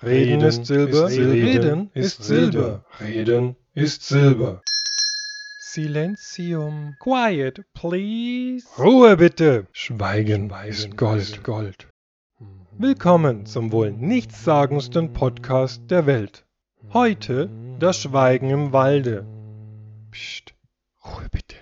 Reden ist Silber, Reden ist Silber, Reden ist Silber. Silenzium. Quiet, please. Ruhe bitte. Schweigen ist Gold, Gold. Willkommen zum wohl nichtssagendsten Podcast der Welt. Heute das Schweigen im Walde. Psst, Ruhe bitte.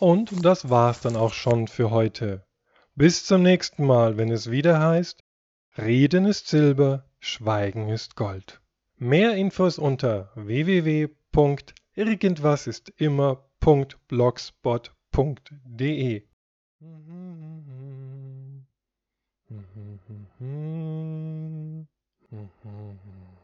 Und das war's dann auch schon für heute. Bis zum nächsten Mal, wenn es wieder heißt, Reden ist Silber, Schweigen ist Gold. Mehr Infos unter www.irgendwasistimmer.blogspot.de Mm-hmm.